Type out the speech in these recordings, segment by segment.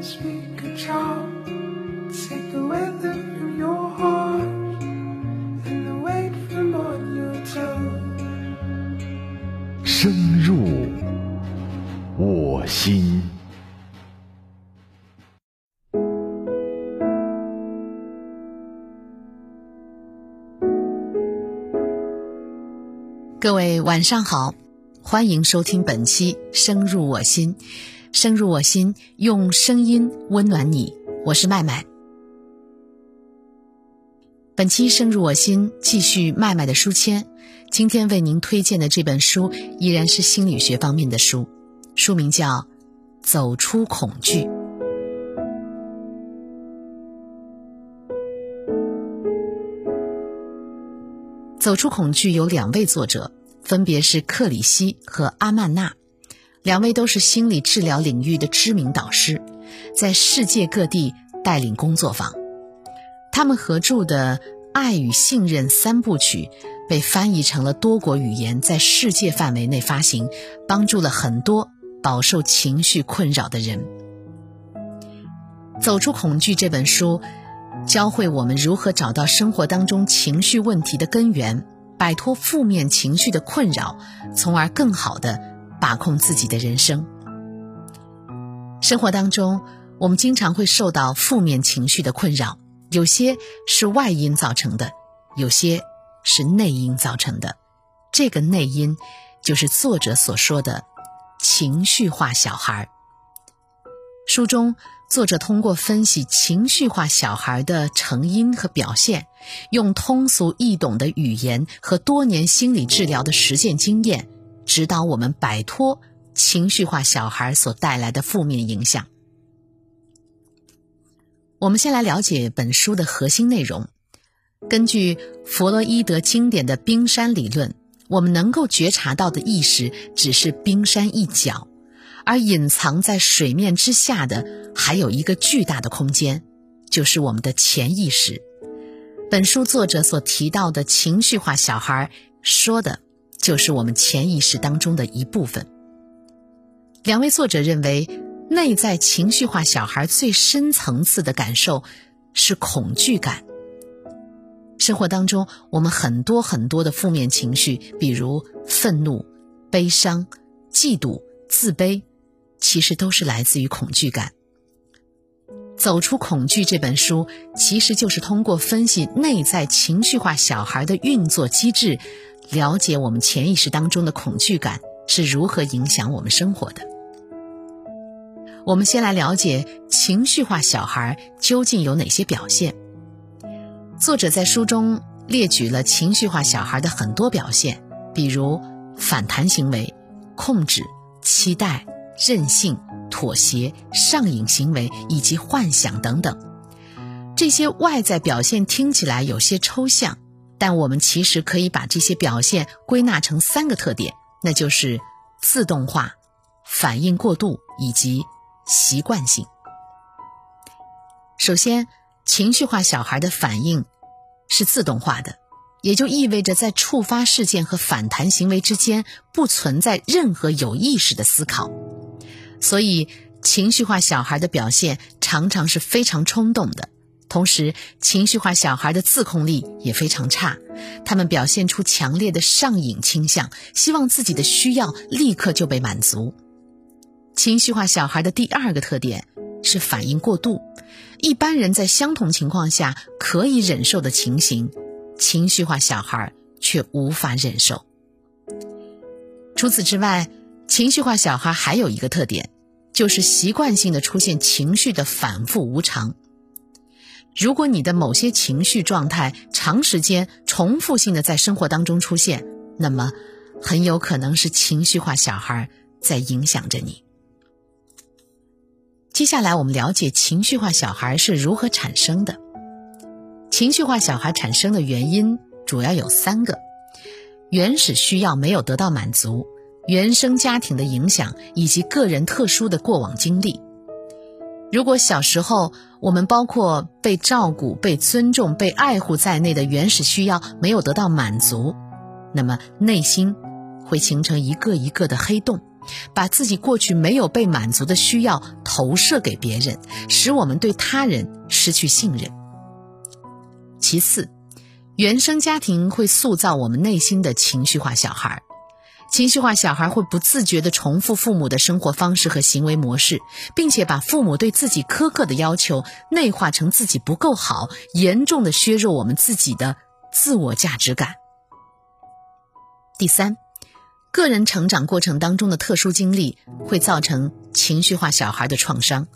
can speak a charm. Take the weather from your heart and the weight from on your tongue. 深入我心。各位晚上好，欢迎收听本期《深入我心》，深入我心，用声音温暖你。我是麦麦。本期《深入我心》继续麦麦的书签，今天为您推荐的这本书依然是心理学方面的书，书名叫《走出恐惧》。走出恐惧有两位作者，分别是克里希和阿曼娜，两位都是心理治疗领域的知名导师，在世界各地带领工作坊。他们合著的《爱与信任》三部曲被翻译成了多国语言，在世界范围内发行，帮助了很多饱受情绪困扰的人。走出恐惧这本书。教会我们如何找到生活当中情绪问题的根源，摆脱负面情绪的困扰，从而更好的把控自己的人生。生活当中，我们经常会受到负面情绪的困扰，有些是外因造成的，有些是内因造成的。这个内因，就是作者所说的情绪化小孩。书中。作者通过分析情绪化小孩的成因和表现，用通俗易懂的语言和多年心理治疗的实践经验，指导我们摆脱情绪化小孩所带来的负面影响。我们先来了解本书的核心内容。根据弗洛伊德经典的冰山理论，我们能够觉察到的意识只是冰山一角。而隐藏在水面之下的，还有一个巨大的空间，就是我们的潜意识。本书作者所提到的情绪化小孩，说的就是我们潜意识当中的一部分。两位作者认为，内在情绪化小孩最深层次的感受是恐惧感。生活当中，我们很多很多的负面情绪，比如愤怒、悲伤、嫉妒、自卑。其实都是来自于恐惧感。走出恐惧这本书，其实就是通过分析内在情绪化小孩的运作机制，了解我们潜意识当中的恐惧感是如何影响我们生活的。我们先来了解情绪化小孩究竟有哪些表现。作者在书中列举了情绪化小孩的很多表现，比如反弹行为、控制、期待。任性、妥协、上瘾行为以及幻想等等，这些外在表现听起来有些抽象，但我们其实可以把这些表现归纳成三个特点，那就是自动化、反应过度以及习惯性。首先，情绪化小孩的反应是自动化的。也就意味着，在触发事件和反弹行为之间不存在任何有意识的思考，所以情绪化小孩的表现常常是非常冲动的。同时，情绪化小孩的自控力也非常差，他们表现出强烈的上瘾倾向，希望自己的需要立刻就被满足。情绪化小孩的第二个特点是反应过度，一般人在相同情况下可以忍受的情形。情绪化小孩却无法忍受。除此之外，情绪化小孩还有一个特点，就是习惯性的出现情绪的反复无常。如果你的某些情绪状态长时间重复性的在生活当中出现，那么很有可能是情绪化小孩在影响着你。接下来，我们了解情绪化小孩是如何产生的。情绪化小孩产生的原因主要有三个：原始需要没有得到满足、原生家庭的影响以及个人特殊的过往经历。如果小时候我们包括被照顾、被尊重、被爱护在内的原始需要没有得到满足，那么内心会形成一个一个的黑洞，把自己过去没有被满足的需要投射给别人，使我们对他人失去信任。其次，原生家庭会塑造我们内心的情绪化小孩。情绪化小孩会不自觉地重复父母的生活方式和行为模式，并且把父母对自己苛刻的要求内化成自己不够好，严重的削弱我们自己的自我价值感。第三，个人成长过程当中的特殊经历会造成情绪化小孩的创伤。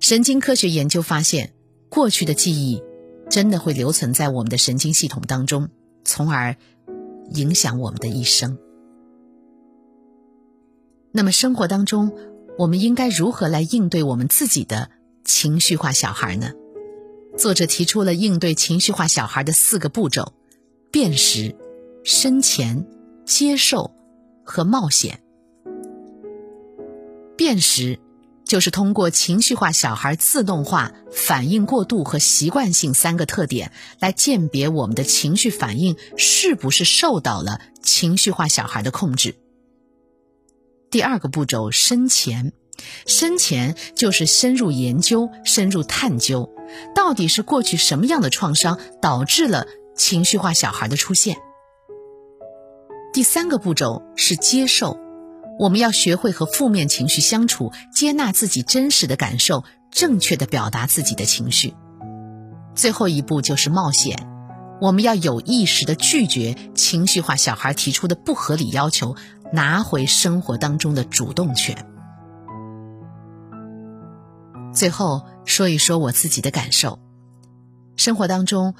神经科学研究发现，过去的记忆真的会留存在我们的神经系统当中，从而影响我们的一生。那么生活当中，我们应该如何来应对我们自己的情绪化小孩呢？作者提出了应对情绪化小孩的四个步骤：辨识、深潜、接受和冒险。辨识就是通过情绪化小孩自动化、反应过度和习惯性三个特点来鉴别我们的情绪反应是不是受到了情绪化小孩的控制。第二个步骤深潜，深潜就是深入研究、深入探究，到底是过去什么样的创伤导致了情绪化小孩的出现。第三个步骤是接受，我们要学会和负面情绪相处，接纳自己真实的感受，正确的表达自己的情绪。最后一步就是冒险，我们要有意识的拒绝情绪化小孩提出的不合理要求。拿回生活当中的主动权。最后说一说我自己的感受。生活当中，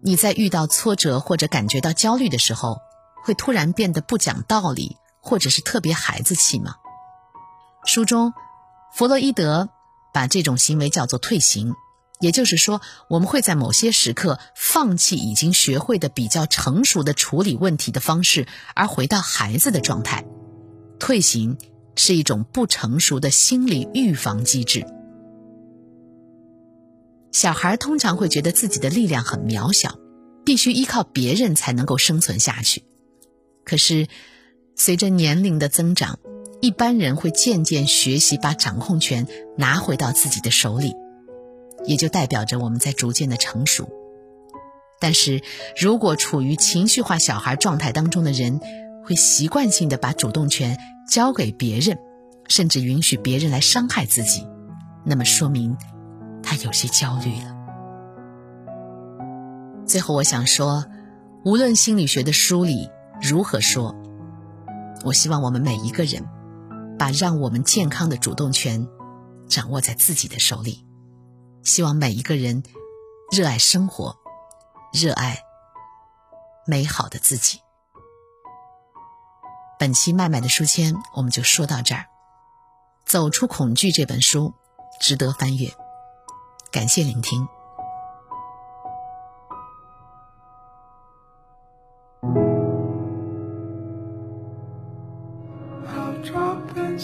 你在遇到挫折或者感觉到焦虑的时候，会突然变得不讲道理，或者是特别孩子气吗？书中，弗洛伊德把这种行为叫做退行。也就是说，我们会在某些时刻放弃已经学会的比较成熟的处理问题的方式，而回到孩子的状态。退行是一种不成熟的心理预防机制。小孩通常会觉得自己的力量很渺小，必须依靠别人才能够生存下去。可是，随着年龄的增长，一般人会渐渐学习把掌控权拿回到自己的手里。也就代表着我们在逐渐的成熟，但是如果处于情绪化小孩状态当中的人，会习惯性的把主动权交给别人，甚至允许别人来伤害自己，那么说明他有些焦虑了。最后，我想说，无论心理学的书里如何说，我希望我们每一个人，把让我们健康的主动权掌握在自己的手里。希望每一个人热爱生活，热爱美好的自己。本期麦麦的书签我们就说到这儿。走出恐惧这本书值得翻阅，感谢聆听。I'll drop and